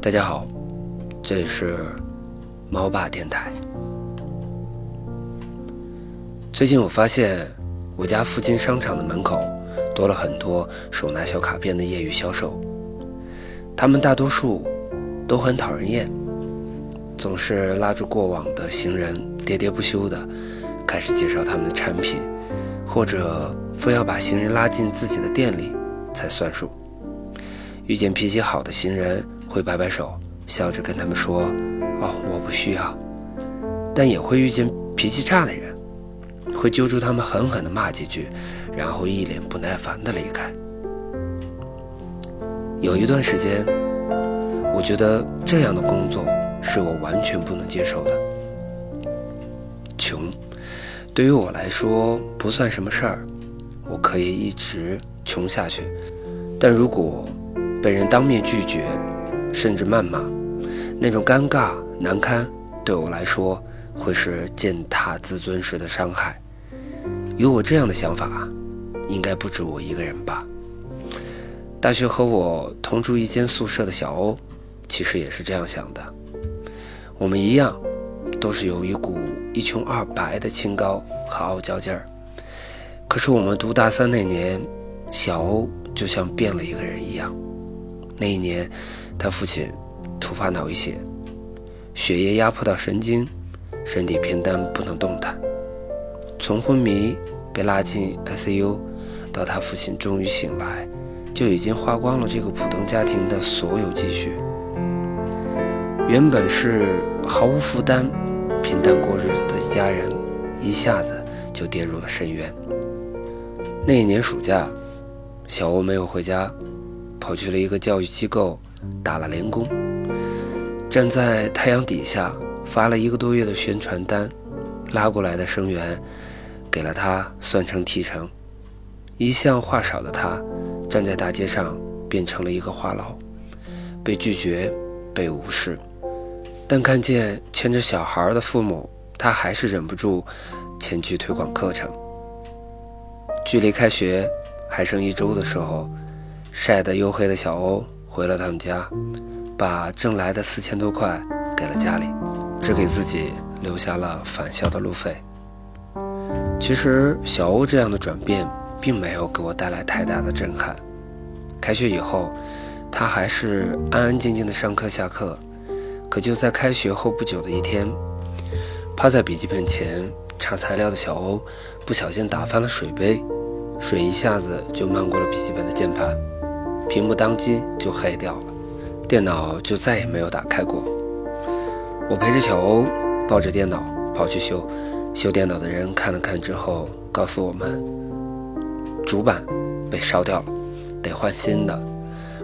大家好，这里是猫爸电台。最近我发现我家附近商场的门口多了很多手拿小卡片的业余销售，他们大多数都很讨人厌，总是拉住过往的行人喋喋不休的开始介绍他们的产品，或者非要把行人拉进自己的店里才算数。遇见脾气好的行人会摆摆手，笑着跟他们说：“哦，我不需要。”但也会遇见脾气差的人。会揪住他们狠狠地骂几句，然后一脸不耐烦地离开。有一段时间，我觉得这样的工作是我完全不能接受的。穷，对于我来说不算什么事儿，我可以一直穷下去。但如果被人当面拒绝，甚至谩骂，那种尴尬难堪，对我来说会是践踏自尊时的伤害。有我这样的想法，应该不止我一个人吧。大学和我同住一间宿舍的小欧，其实也是这样想的。我们一样，都是有一股一穷二白的清高和傲娇劲儿。可是我们读大三那年，小欧就像变了一个人一样。那一年，他父亲突发脑溢血，血液压迫到神经，身体偏瘫，不能动弹。从昏迷被拉进 ICU，到他父亲终于醒来，就已经花光了这个普通家庭的所有积蓄。原本是毫无负担、平淡过日子的一家人，一下子就跌入了深渊。那一年暑假，小欧没有回家，跑去了一个教育机构打了零工，站在太阳底下发了一个多月的宣传单，拉过来的生源。给了他算成提成，一向话少的他，站在大街上变成了一个话痨，被拒绝，被无视。但看见牵着小孩的父母，他还是忍不住前去推广课程。距离开学还剩一周的时候，晒得黝黑的小欧回了趟家，把挣来的四千多块给了家里，只给自己留下了返校的路费。其实小欧这样的转变并没有给我带来太大的震撼。开学以后，他还是安安静静的上课下课。可就在开学后不久的一天，趴在笔记本前查材料的小欧不小心打翻了水杯，水一下子就漫过了笔记本的键盘，屏幕当即就黑掉了，电脑就再也没有打开过。我陪着小欧抱着电脑跑去修。修电脑的人看了看之后，告诉我们，主板被烧掉了，得换新的。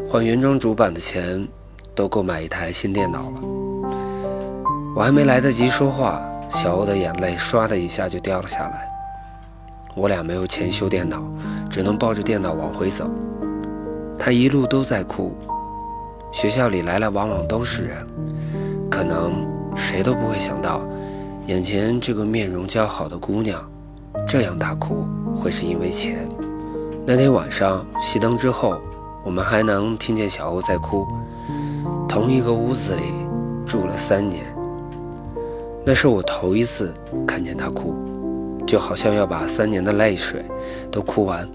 换原装主板的钱，都够买一台新电脑了。我还没来得及说话，小欧的眼泪唰的一下就掉了下来。我俩没有钱修电脑，只能抱着电脑往回走。他一路都在哭。学校里来来往往都是人，可能谁都不会想到。眼前这个面容姣好的姑娘，这样大哭会是因为钱。那天晚上熄灯之后，我们还能听见小欧在哭。同一个屋子里住了三年，那是我头一次看见她哭，就好像要把三年的泪水都哭完，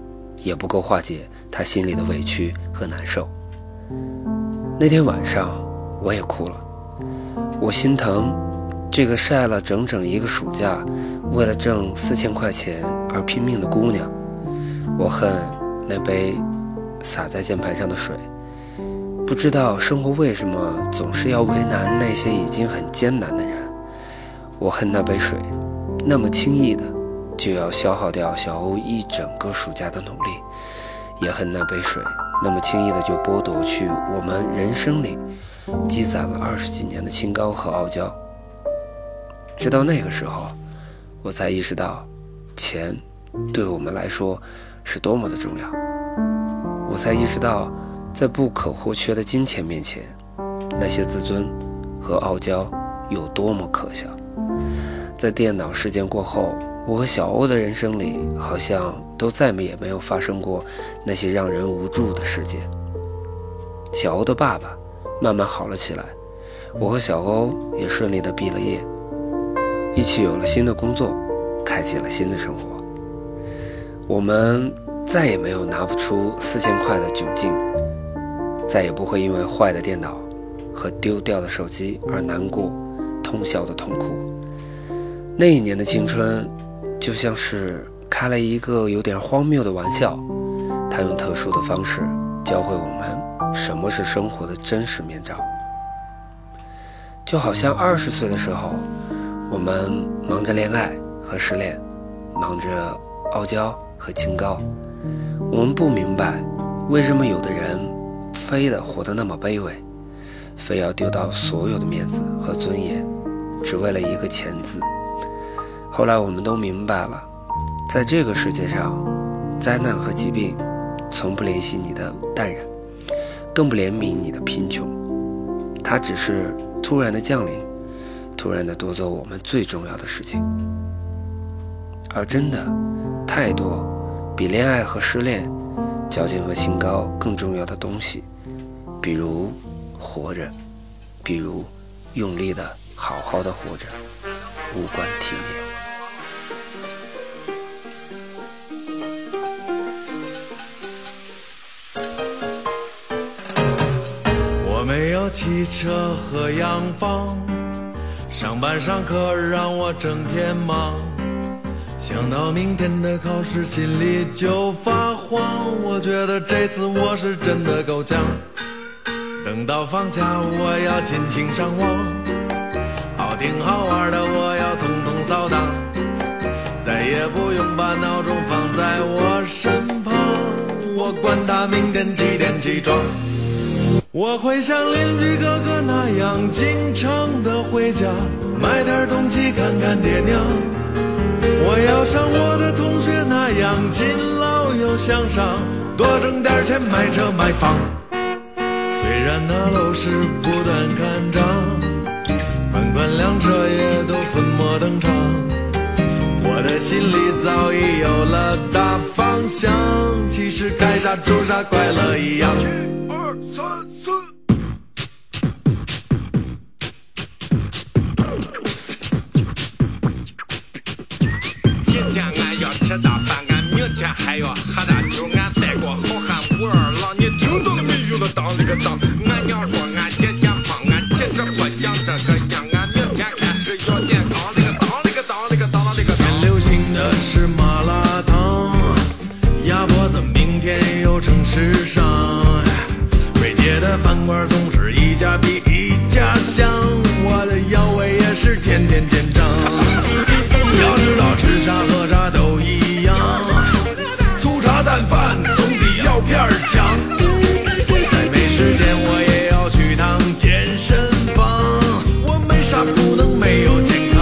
也不够化解她心里的委屈和难受。那天晚上我也哭了，我心疼。这个晒了整整一个暑假，为了挣四千块钱而拼命的姑娘，我恨那杯洒在键盘上的水。不知道生活为什么总是要为难那些已经很艰难的人。我恨那杯水，那么轻易的就要消耗掉小欧一整个暑假的努力；也恨那杯水，那么轻易的就剥夺去我们人生里积攒了二十几年的清高和傲娇。直到那个时候，我才意识到，钱对我们来说是多么的重要。我才意识到，在不可或缺的金钱面前，那些自尊和傲娇有多么可笑。在电脑事件过后，我和小欧的人生里好像都再也没有发生过那些让人无助的事件。小欧的爸爸慢慢好了起来。我和小欧也顺利的毕了业，一起有了新的工作，开启了新的生活。我们再也没有拿不出四千块的窘境，再也不会因为坏的电脑和丢掉的手机而难过、通宵的痛苦。那一年的青春，就像是开了一个有点荒谬的玩笑，他用特殊的方式教会我们什么是生活的真实面罩。就好像二十岁的时候，我们忙着恋爱和失恋，忙着傲娇和清高。我们不明白，为什么有的人非得活得那么卑微，非要丢掉所有的面子和尊严，只为了一个钱字。后来我们都明白了，在这个世界上，灾难和疾病从不怜惜你的淡然，更不怜悯你的贫穷，它只是。突然的降临，突然的夺走我们最重要的事情，而真的太多比恋爱和失恋、矫情和清高更重要的东西，比如活着，比如用力的好好的活着，无关体面。汽车和洋房，上班上课让我整天忙。想到明天的考试，心里就发慌。我觉得这次我是真的够呛。等到放假，我要尽情上网，好听好玩的我要统统扫荡，再也不用把闹钟放在我身旁。我管他明天几点起床。我会像邻居哥哥那样经常的回家，买点东西看看爹娘。我要像我的同学那样勤劳又向上，多挣点钱买车买房。虽然那楼市不断看涨，款款辆车也都粉墨登场，我的心里早已有了大方向。其实该啥住啥，快乐一样。要喝大酒，俺带过好汉武二郎，你听到了没有？了当了个当，俺娘说俺姐姐胖，俺其实不想这个样，俺明天开始要健康。这个当那个当那个当那个当。最流行的是麻辣烫，鸭脖子明天又成时尚。强。再没时间，我也要去趟健身房。我没啥不能没有健康。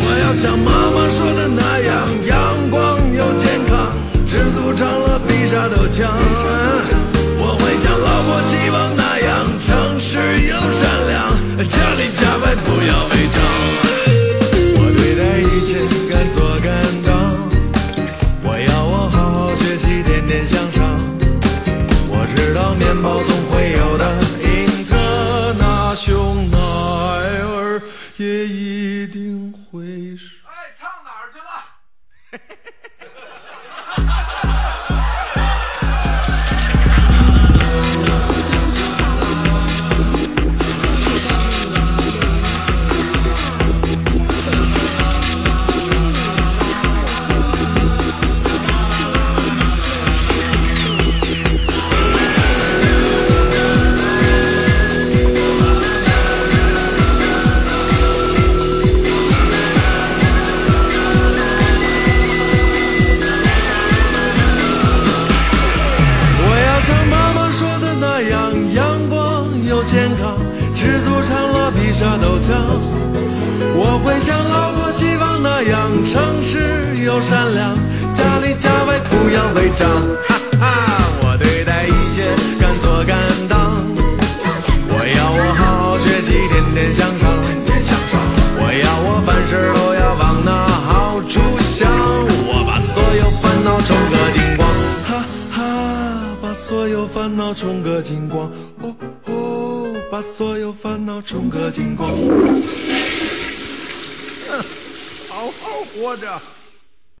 我要像妈妈说的那样，阳光又健康，知足常乐比啥都强。我会像老婆希望那样，诚实又善良，我会像老婆希望那样诚实又善良，家里家外不要违章。哈哈，我对待一切敢做敢当。我要我好好学习，天天向上。我要我凡事都要往那好处想。我把所有烦恼冲个精光。哈哈，把所有烦恼冲个精光。把所有烦恼冲个精光。好好活着。